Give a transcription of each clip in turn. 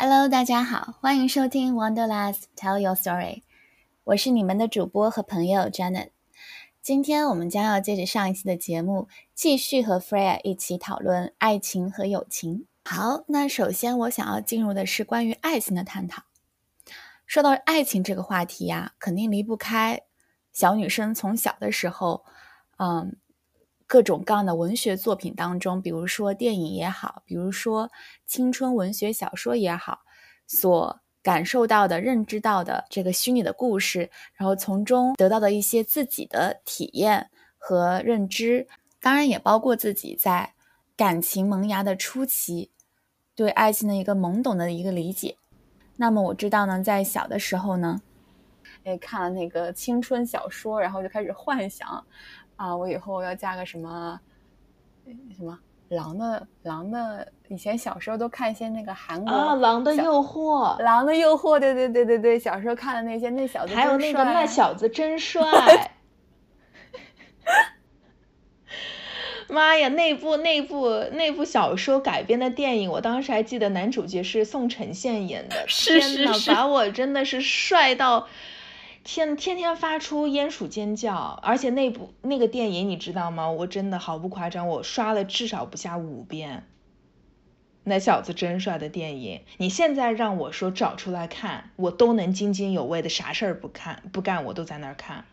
Hello，大家好，欢迎收听 Wonderlust Tell Your Story，我是你们的主播和朋友 Janet。今天我们将要接着上一期的节目，继续和 Freya 一起讨论爱情和友情。好，那首先我想要进入的是关于爱情的探讨。说到爱情这个话题呀，肯定离不开小女生从小的时候，嗯。各种各样的文学作品当中，比如说电影也好，比如说青春文学小说也好，所感受到的、认知到的这个虚拟的故事，然后从中得到的一些自己的体验和认知，当然也包括自己在感情萌芽的初期对爱情的一个懵懂的一个理解。那么我知道呢，在小的时候呢，哎，看了那个青春小说，然后就开始幻想。啊，我以后要嫁个什么什么狼的狼的？以前小时候都看一些那个韩国啊，《狼的诱惑》，《狼的诱惑》，对对对对对，小时候看的那些，那小子还有那个那小子真帅。妈呀，那部那部那部小说改编的电影，我当时还记得男主角是宋承宪演的，天呐，把我真的是帅到。天天天发出鼹鼠尖叫，而且那部那个电影你知道吗？我真的毫不夸张，我刷了至少不下五遍。那小子真帅的电影，你现在让我说找出来看，我都能津津有味的，啥事儿不看不干，我都在那儿看。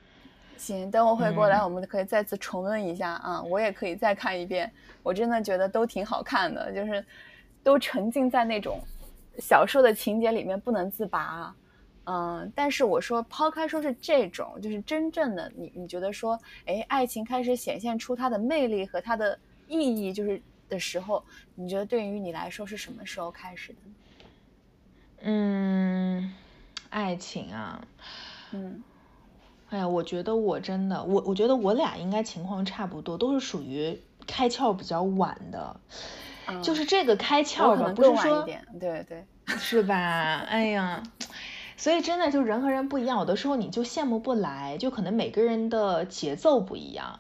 行，等我回过来，我们可以再次重温一下啊，我也可以再看一遍。我真的觉得都挺好看的，就是都沉浸在那种小说的情节里面不能自拔。嗯，但是我说抛开说是这种，就是真正的你，你觉得说，哎，爱情开始显现出它的魅力和它的意义，就是的时候，你觉得对于你来说是什么时候开始的？嗯，爱情啊，嗯，哎呀，我觉得我真的，我我觉得我俩应该情况差不多，都是属于开窍比较晚的，就是这个开窍吧，不是说，对对，是吧？哎呀。所以真的就人和人不一样，有的时候你就羡慕不来，就可能每个人的节奏不一样。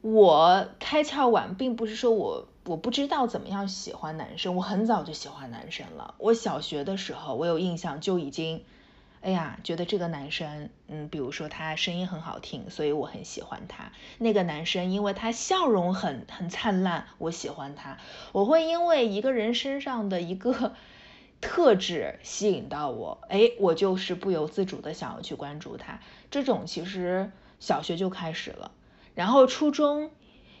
我开窍晚，并不是说我我不知道怎么样喜欢男生，我很早就喜欢男生了。我小学的时候，我有印象就已经，哎呀，觉得这个男生，嗯，比如说他声音很好听，所以我很喜欢他。那个男生因为他笑容很很灿烂，我喜欢他。我会因为一个人身上的一个。特质吸引到我，哎，我就是不由自主的想要去关注他。这种其实小学就开始了，然后初中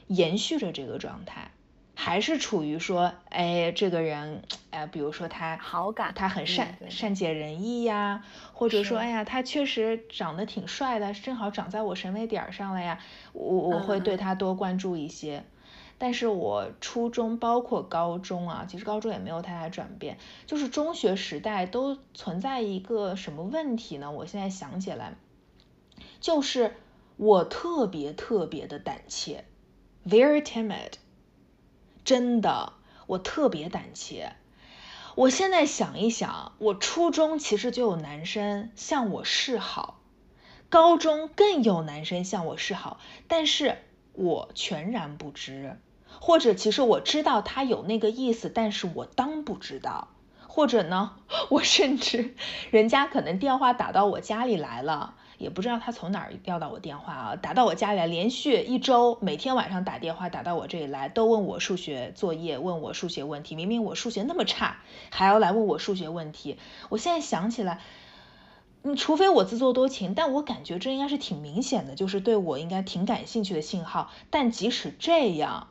延续着这个状态，还是处于说，哎，这个人，哎，比如说他好感，他很善善解人意呀，或者说，哎呀，他确实长得挺帅的，正好长在我审美点上了呀，我我会对他多关注一些。但是我初中包括高中啊，其实高中也没有太大转变，就是中学时代都存在一个什么问题呢？我现在想起来，就是我特别特别的胆怯，very timid，真的，我特别胆怯。我现在想一想，我初中其实就有男生向我示好，高中更有男生向我示好，但是我全然不知。或者其实我知道他有那个意思，但是我当不知道。或者呢，我甚至人家可能电话打到我家里来了，也不知道他从哪儿调到我电话啊，打到我家里来，连续一周每天晚上打电话打到我这里来，都问我数学作业，问我数学问题。明明我数学那么差，还要来问我数学问题。我现在想起来，你除非我自作多情，但我感觉这应该是挺明显的，就是对我应该挺感兴趣的信号。但即使这样。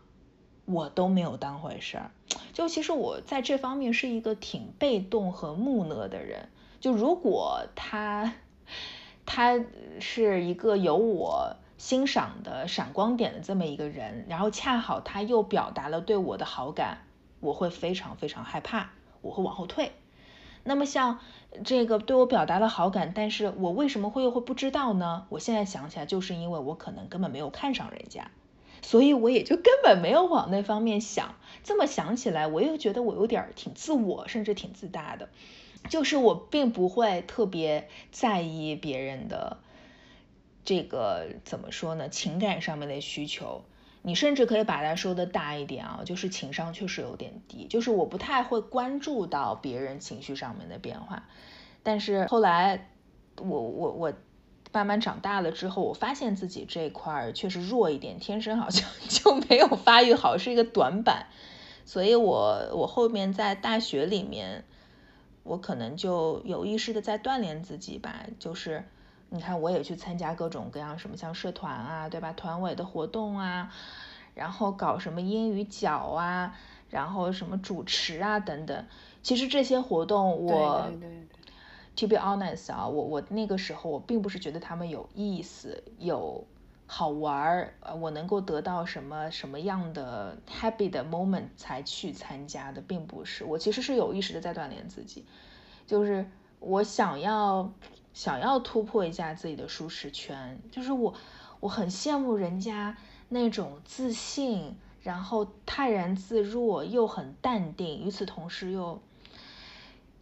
我都没有当回事儿，就其实我在这方面是一个挺被动和木讷的人。就如果他他是一个有我欣赏的闪光点的这么一个人，然后恰好他又表达了对我的好感，我会非常非常害怕，我会往后退。那么像这个对我表达了好感，但是我为什么会又会不知道呢？我现在想起来，就是因为我可能根本没有看上人家。所以我也就根本没有往那方面想。这么想起来，我又觉得我有点挺自我，甚至挺自大的。就是我并不会特别在意别人的这个怎么说呢？情感上面的需求。你甚至可以把它说的大一点啊，就是情商确实有点低，就是我不太会关注到别人情绪上面的变化。但是后来，我我我慢慢长大了之后，我发现自己这一块儿确实弱一点，天生好像 就没有发育好，是一个短板。所以我我后面在大学里面，我可能就有意识的在锻炼自己吧，就是你看我也去参加各种各样什么像社团啊，对吧？团委的活动啊，然后搞什么英语角啊，然后什么主持啊等等。其实这些活动我，to be honest 啊，我我那个时候我并不是觉得他们有意思有。好玩儿，呃，我能够得到什么什么样的 happy 的 moment 才去参加的，并不是我其实是有意识的在锻炼自己，就是我想要想要突破一下自己的舒适圈，就是我我很羡慕人家那种自信，然后泰然自若又很淡定，与此同时又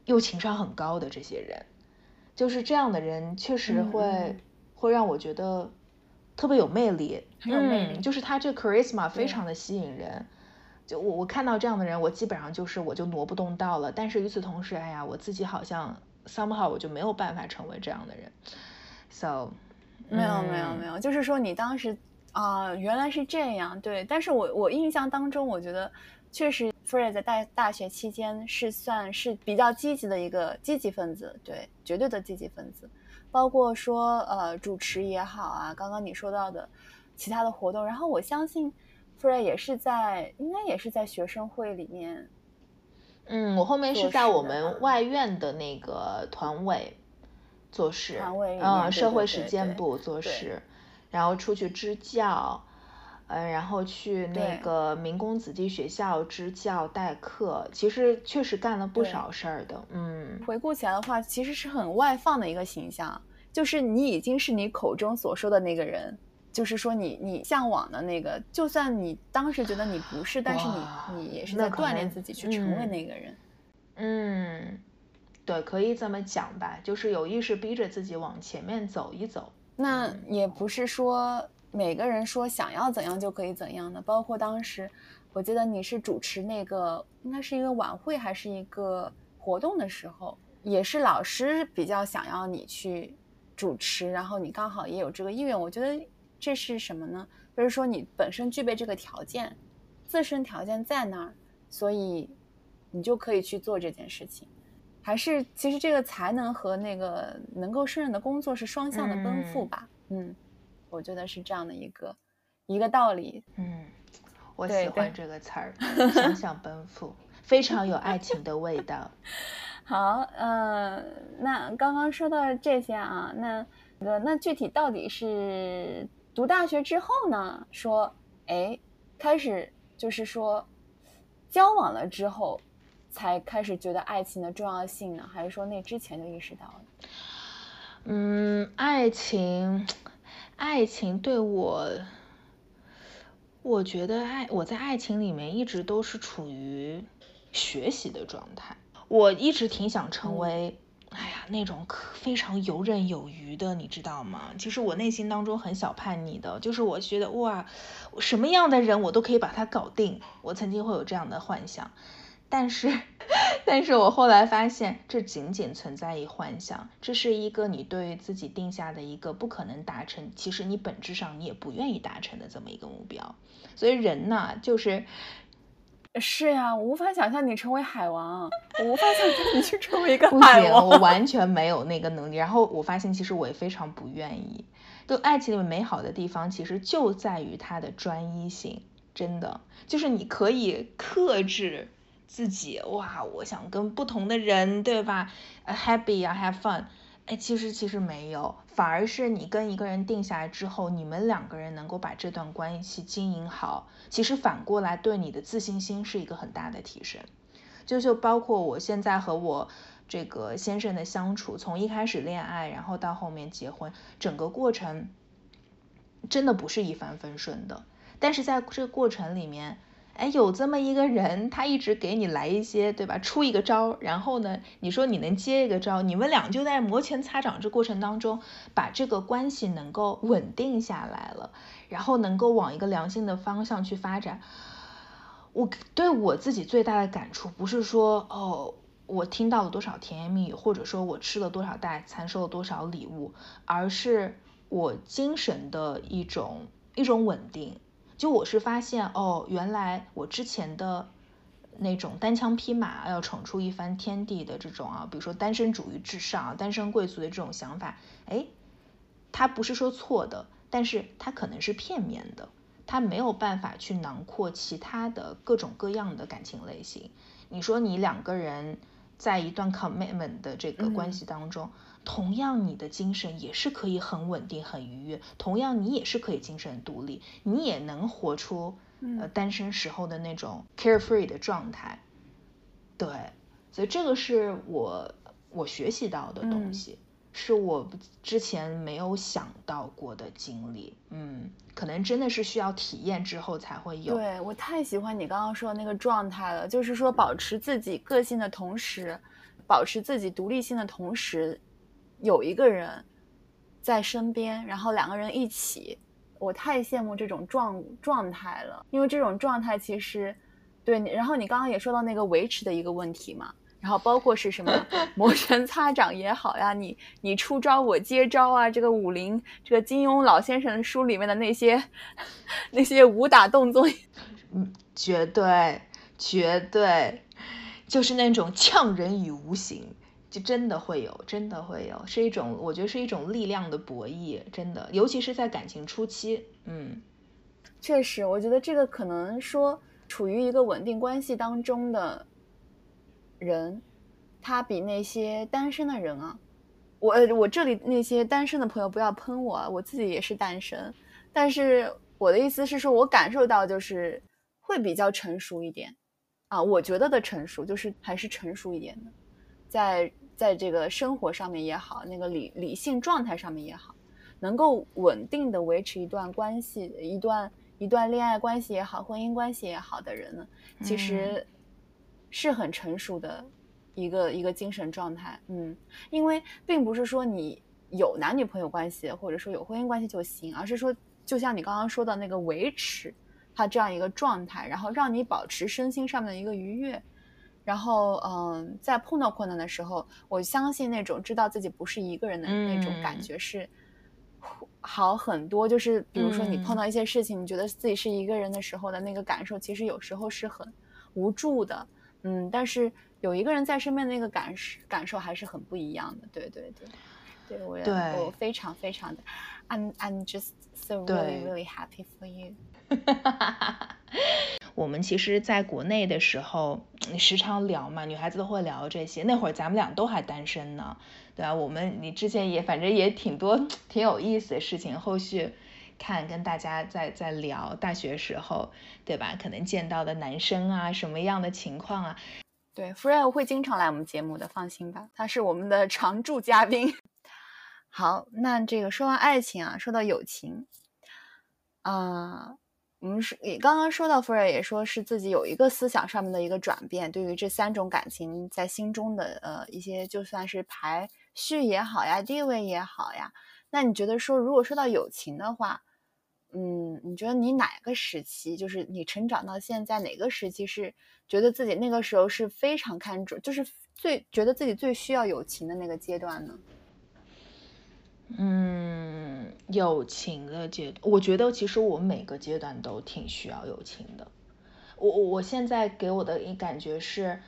又情商很高的这些人，就是这样的人确实会会让我觉得。特别有魅力，很有魅力，就是他这 charisma 非常的吸引人。就我我看到这样的人，我基本上就是我就挪不动道了。但是与此同时，哎呀，我自己好像 somehow 我就没有办法成为这样的人。So 没有没有没有，就是说你当时啊，原来是这样，对。但是我我印象当中，我觉得确实 Fred 在大大学期间是算是比较积极的一个积极分子，对，绝对的积极分子。包括说呃主持也好啊，刚刚你说到的其他的活动，然后我相信 Frey 也是在，应该也是在学生会里面。嗯，我后面是在我们外院的那个团委做事，团委嗯，社会实践部做事，然后出去支教。嗯，然后去那个民工子弟学校支教代课，其实确实干了不少事儿的。嗯，回顾起来的话，其实是很外放的一个形象，就是你已经是你口中所说的那个人，就是说你你向往的那个，就算你当时觉得你不是，但是你你也是在锻炼自己去成为那个人。嗯，对，可以这么讲吧，就是有意识逼着自己往前面走一走。那也不是说。每个人说想要怎样就可以怎样的，包括当时，我记得你是主持那个，应该是一个晚会还是一个活动的时候，也是老师比较想要你去主持，然后你刚好也有这个意愿。我觉得这是什么呢？就是说你本身具备这个条件，自身条件在那儿，所以你就可以去做这件事情。还是其实这个才能和那个能够胜任的工作是双向的奔赴吧？嗯。我觉得是这样的一个一个道理。嗯，我喜欢这个词儿，想想奔赴，非常有爱情的味道。好，嗯，那刚刚说到这些啊，那那具体到底是读大学之后呢？说，哎，开始就是说交往了之后，才开始觉得爱情的重要性呢？还是说那之前就意识到了？嗯，爱情。爱情对我，我觉得爱我在爱情里面一直都是处于学习的状态。我一直挺想成为，哎呀，那种非常游刃有余的，你知道吗？其实我内心当中很小叛逆的，就是我觉得哇，什么样的人我都可以把他搞定。我曾经会有这样的幻想。但是，但是我后来发现，这仅仅存在于幻想，这是一个你对自己定下的一个不可能达成，其实你本质上你也不愿意达成的这么一个目标。所以人呢，就是是呀，我无法想象你成为海王，我无法想象你去成为一个海王，我完全没有那个能力。然后我发现，其实我也非常不愿意。就爱情里面美好的地方，其实就在于它的专一性，真的就是你可以克制。自己哇，我想跟不同的人，对吧？Happy 啊，Have fun。哎，其实其实没有，反而是你跟一个人定下来之后，你们两个人能够把这段关系经营好，其实反过来对你的自信心是一个很大的提升。就就包括我现在和我这个先生的相处，从一开始恋爱，然后到后面结婚，整个过程真的不是一帆风顺的。但是在这个过程里面，哎，有这么一个人，他一直给你来一些，对吧？出一个招，然后呢，你说你能接一个招，你们俩就在摩拳擦掌这过程当中，把这个关系能够稳定下来了，然后能够往一个良性的方向去发展。我对我自己最大的感触，不是说哦，我听到了多少甜言蜜语，或者说我吃了多少袋餐，收了多少礼物，而是我精神的一种一种稳定。就我是发现哦，原来我之前的那种单枪匹马要闯出一番天地的这种啊，比如说单身主义至上、单身贵族的这种想法，哎，它不是说错的，但是它可能是片面的，它没有办法去囊括其他的各种各样的感情类型。你说你两个人在一段 commitment 的这个关系当中。同样，你的精神也是可以很稳定、很愉悦。同样，你也是可以精神独立，你也能活出呃单身时候的那种 carefree 的状态。对，所以这个是我我学习到的东西，是我之前没有想到过的经历。嗯，可能真的是需要体验之后才会有。对我太喜欢你刚刚说的那个状态了，就是说保持自己个性的同时，保持自己独立性的同时。有一个人在身边，然后两个人一起，我太羡慕这种状状态了。因为这种状态其实，对你，然后你刚刚也说到那个维持的一个问题嘛，然后包括是什么 摩拳擦掌也好呀，你你出招我接招啊，这个武林这个金庸老先生书里面的那些 那些武打动作，嗯，绝对绝对就是那种呛人于无形。真的会有，真的会有，是一种，我觉得是一种力量的博弈，真的，尤其是在感情初期，嗯，确实，我觉得这个可能说，处于一个稳定关系当中的人，他比那些单身的人啊，我我这里那些单身的朋友不要喷我，我自己也是单身，但是我的意思是说，我感受到就是会比较成熟一点，啊，我觉得的成熟就是还是成熟一点的，在。在这个生活上面也好，那个理理性状态上面也好，能够稳定的维持一段关系，一段一段恋爱关系也好，婚姻关系也好的人呢，其实是很成熟的一个一个精神状态。嗯，因为并不是说你有男女朋友关系，或者说有婚姻关系就行，而是说，就像你刚刚说的那个维持他这样一个状态，然后让你保持身心上面的一个愉悦。然后，嗯，在碰到困难的时候，我相信那种知道自己不是一个人的那种感觉是好很多。就是比如说，你碰到一些事情，你觉得自己是一个人的时候的那个感受，其实有时候是很无助的。嗯，但是有一个人在身边的，那个感受感受还是很不一样的。对对对，对我我非常非常的，I'm I'm just so really really happy for you。我们其实在国内的时候，时常聊嘛，女孩子都会聊这些。那会儿咱们俩都还单身呢，对吧？我们你之前也反正也挺多挺有意思的事情，后续看跟大家在在聊大学时候，对吧？可能见到的男生啊，什么样的情况啊？对 f r e d 会经常来我们节目的，放心吧，他是我们的常驻嘉宾。好，那这个说完爱情啊，说到友情，啊。我们是也刚刚说到，福尔也说是自己有一个思想上面的一个转变，对于这三种感情在心中的呃一些，就算是排序也好呀，地位也好呀。那你觉得说，如果说到友情的话，嗯，你觉得你哪个时期，就是你成长到现在哪个时期是觉得自己那个时候是非常看重，就是最觉得自己最需要友情的那个阶段呢？嗯，友情的阶段，我觉得其实我每个阶段都挺需要友情的。我我现在给我的一感觉是，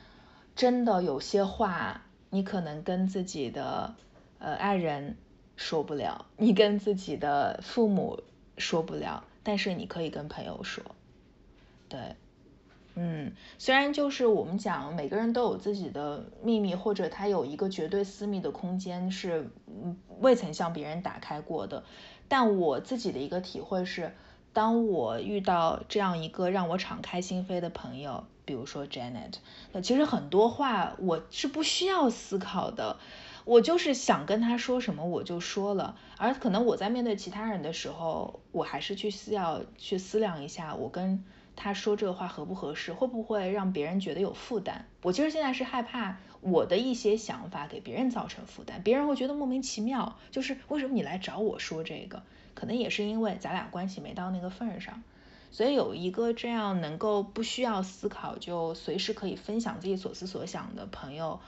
真的有些话你可能跟自己的呃爱人说不了，你跟自己的父母说不了，但是你可以跟朋友说，对。嗯，虽然就是我们讲每个人都有自己的秘密，或者他有一个绝对私密的空间是未曾向别人打开过的，但我自己的一个体会是，当我遇到这样一个让我敞开心扉的朋友，比如说 Janet，那其实很多话我是不需要思考的，我就是想跟他说什么我就说了，而可能我在面对其他人的时候，我还是去需要去思量一下我跟。他说这个话合不合适，会不会让别人觉得有负担？我其实现在是害怕我的一些想法给别人造成负担，别人会觉得莫名其妙，就是为什么你来找我说这个？可能也是因为咱俩关系没到那个份儿上，所以有一个这样能够不需要思考就随时可以分享自己所思所想的朋友，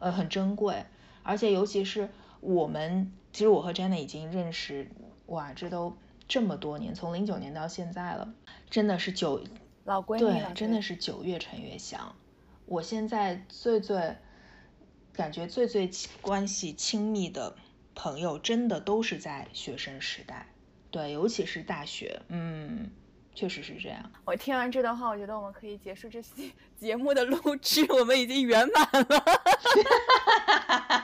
呃，很珍贵。而且尤其是我们，其实我和 Jenna 已经认识，哇，这都。这么多年，从零九年到现在了，真的是九老闺蜜真的是九月陈月香。我现在最最感觉最最关系亲密的朋友，真的都是在学生时代，对，尤其是大学，嗯，确实是这样。我听完这段话，我觉得我们可以结束这期 节目的录制，我们已经圆满了。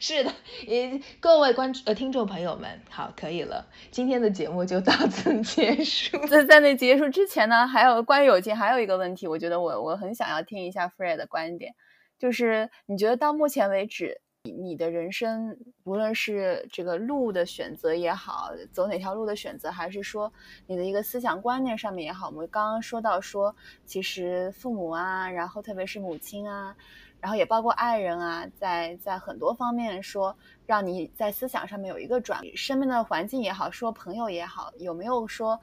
是的，也各位观呃听众朋友们，好，可以了，今天的节目就到此结束。在在那结束之前呢，还有关于友情还有一个问题，我觉得我我很想要听一下 Fred 的观点，就是你觉得到目前为止，你的人生无论是这个路的选择也好，走哪条路的选择，还是说你的一个思想观念上面也好，我们刚刚说到说，其实父母啊，然后特别是母亲啊。然后也包括爱人啊，在在很多方面说，让你在思想上面有一个转，身边的环境也好，说朋友也好，有没有说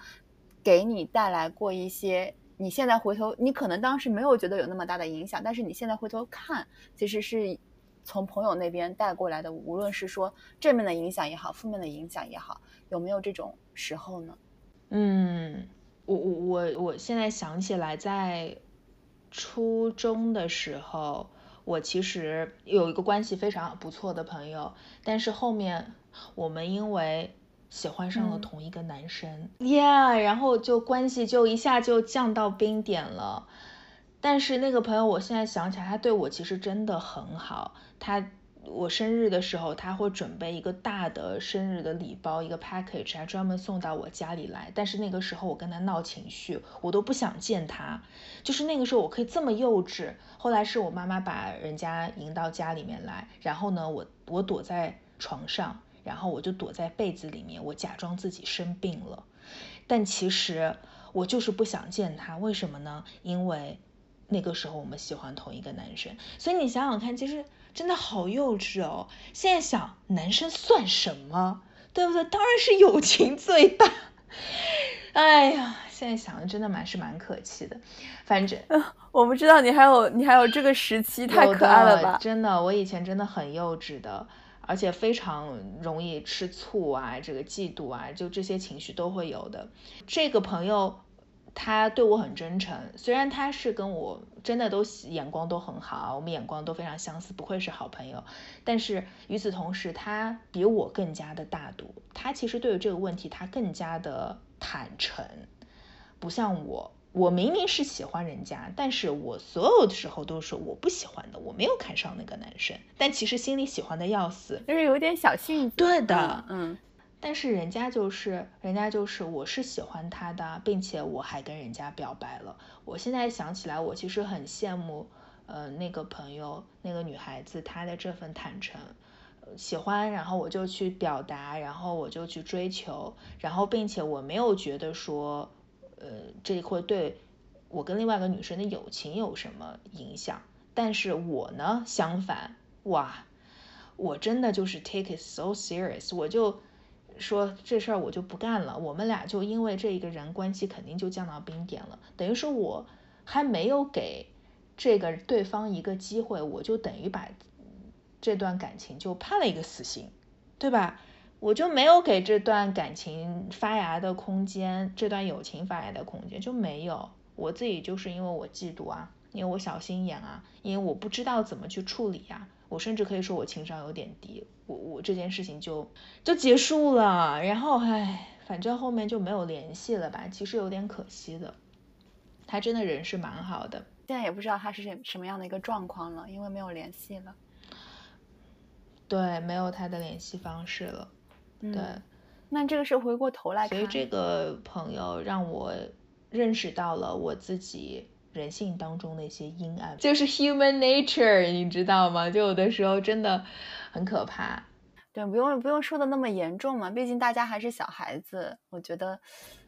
给你带来过一些？你现在回头，你可能当时没有觉得有那么大的影响，但是你现在回头看，其实是从朋友那边带过来的，无论是说正面的影响也好，负面的影响也好，有没有这种时候呢？嗯，我我我我现在想起来，在初中的时候。我其实有一个关系非常不错的朋友，但是后面我们因为喜欢上了同一个男生，Yeah，然后就关系就一下就降到冰点了。但是那个朋友，我现在想起来，他对我其实真的很好，他。我生日的时候，他会准备一个大的生日的礼包，一个 package，还专门送到我家里来。但是那个时候我跟他闹情绪，我都不想见他。就是那个时候我可以这么幼稚。后来是我妈妈把人家迎到家里面来，然后呢，我我躲在床上，然后我就躲在被子里面，我假装自己生病了。但其实我就是不想见他，为什么呢？因为那个时候我们喜欢同一个男生。所以你想想看，其实。真的好幼稚哦！现在想，男生算什么，对不对？当然是友情最大。哎呀，现在想的真的蛮是蛮可气的。反正我不知道你还有你还有这个时期，太可爱了吧？真的，我以前真的很幼稚的，而且非常容易吃醋啊，这个嫉妒啊，就这些情绪都会有的。这个朋友。他对我很真诚，虽然他是跟我真的都眼光都很好，我们眼光都非常相似，不愧是好朋友。但是与此同时，他比我更加的大度，他其实对于这个问题他更加的坦诚，不像我，我明明是喜欢人家，但是我所有的时候都是说我不喜欢的，我没有看上那个男生，但其实心里喜欢的要死，就是有点小性子。对的，嗯。但是人家就是，人家就是，我是喜欢他的，并且我还跟人家表白了。我现在想起来，我其实很羡慕，呃，那个朋友，那个女孩子，她的这份坦诚，喜欢，然后我就去表达，然后我就去追求，然后并且我没有觉得说，呃，这会对我跟另外一个女生的友情有什么影响。但是我呢，相反，哇，我真的就是 take it so serious，我就。说这事儿我就不干了，我们俩就因为这一个人关系肯定就降到冰点了。等于说我还没有给这个对方一个机会，我就等于把这段感情就判了一个死刑，对吧？我就没有给这段感情发芽的空间，这段友情发芽的空间就没有。我自己就是因为我嫉妒啊，因为我小心眼啊，因为我不知道怎么去处理呀。我甚至可以说我情商有点低，我我这件事情就就结束了，然后唉，反正后面就没有联系了吧，其实有点可惜的。他真的人是蛮好的，现在也不知道他是什什么样的一个状况了，因为没有联系了。对，没有他的联系方式了。对，那这个是回过头来看，所以这个朋友让我认识到了我自己。人性当中的一些阴暗，就是 human nature，你知道吗？就有的时候真的很可怕。对，不用不用说的那么严重嘛，毕竟大家还是小孩子。我觉得，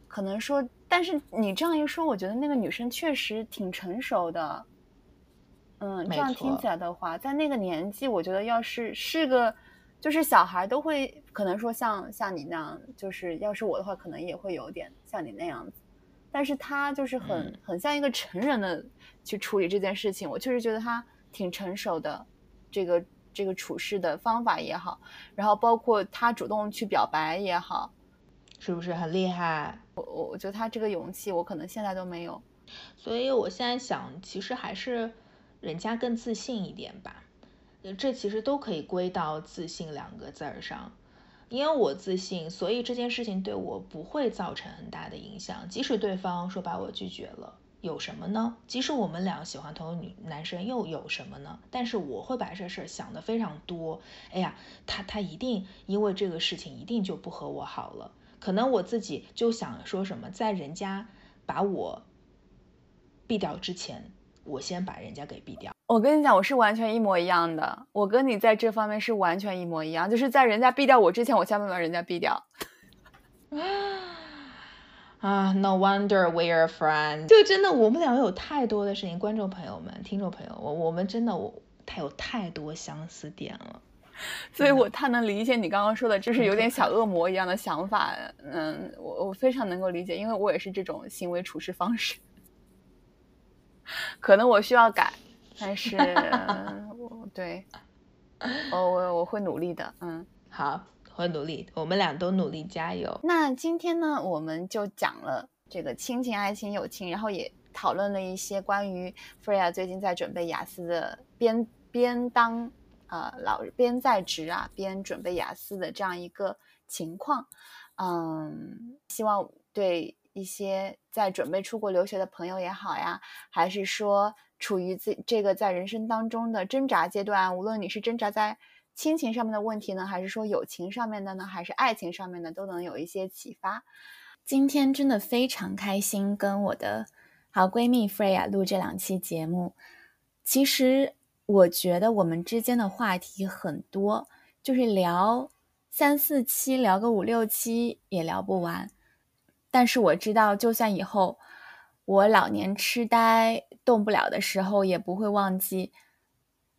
可能说，但是你这样一说，我觉得那个女生确实挺成熟的。嗯，这样听起来的话，在那个年纪，我觉得要是是个，就是小孩都会可能说像像你那样，就是要是我的话，可能也会有点像你那样子。但是他就是很很像一个成人的去处理这件事情，我确实觉得他挺成熟的，这个这个处事的方法也好，然后包括他主动去表白也好，是不是很厉害？我我我觉得他这个勇气，我可能现在都没有。所以我现在想，其实还是。人家更自信一点吧，这其实都可以归到“自信”两个字儿上。因为我自信，所以这件事情对我不会造成很大的影响。即使对方说把我拒绝了，有什么呢？即使我们俩喜欢同一个女男生，又有什么呢？但是我会把这事儿想的非常多。哎呀，他他一定因为这个事情一定就不和我好了。可能我自己就想说什么，在人家把我毙掉之前。我先把人家给毙掉。我跟你讲，我是完全一模一样的。我跟你在这方面是完全一模一样，就是在人家毙掉我之前，我先把人家毙掉。啊，No wonder we're friends。就真的，我们两个有太多的事情，观众朋友们、听众朋友，我我们真的我太有太多相似点了。所以我太能理解你刚刚说的，就是有点小恶魔一样的想法。嗯，我我非常能够理解，因为我也是这种行为处事方式。可能我需要改，但是 我对，我我我会努力的，嗯，好，会努力，我们俩都努力，加油。那今天呢，我们就讲了这个亲情、爱情、友情，然后也讨论了一些关于 Freya 最近在准备雅思的边边当呃老边在职啊边准备雅思的这样一个情况，嗯，希望对。一些在准备出国留学的朋友也好呀，还是说处于这这个在人生当中的挣扎阶段，无论你是挣扎在亲情上面的问题呢，还是说友情上面的呢，还是爱情上面的，都能有一些启发。今天真的非常开心，跟我的好闺蜜 Freya 录这两期节目。其实我觉得我们之间的话题很多，就是聊三四期，聊个五六期也聊不完。但是我知道，就算以后我老年痴呆动不了的时候，也不会忘记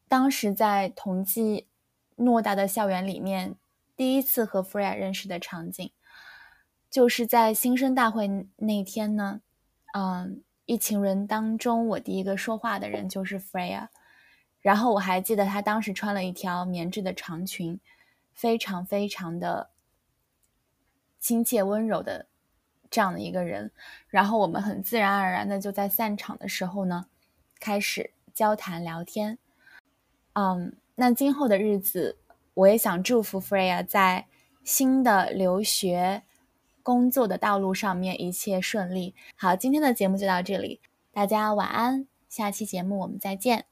当时在同济偌大的校园里面第一次和 Freya 认识的场景。就是在新生大会那天呢，嗯，一群人当中，我第一个说话的人就是 Freya。然后我还记得她当时穿了一条棉质的长裙，非常非常的亲切温柔的。这样的一个人，然后我们很自然而然的就在散场的时候呢，开始交谈聊天。嗯，那今后的日子，我也想祝福 Freya 在新的留学、工作的道路上面一切顺利。好，今天的节目就到这里，大家晚安，下期节目我们再见。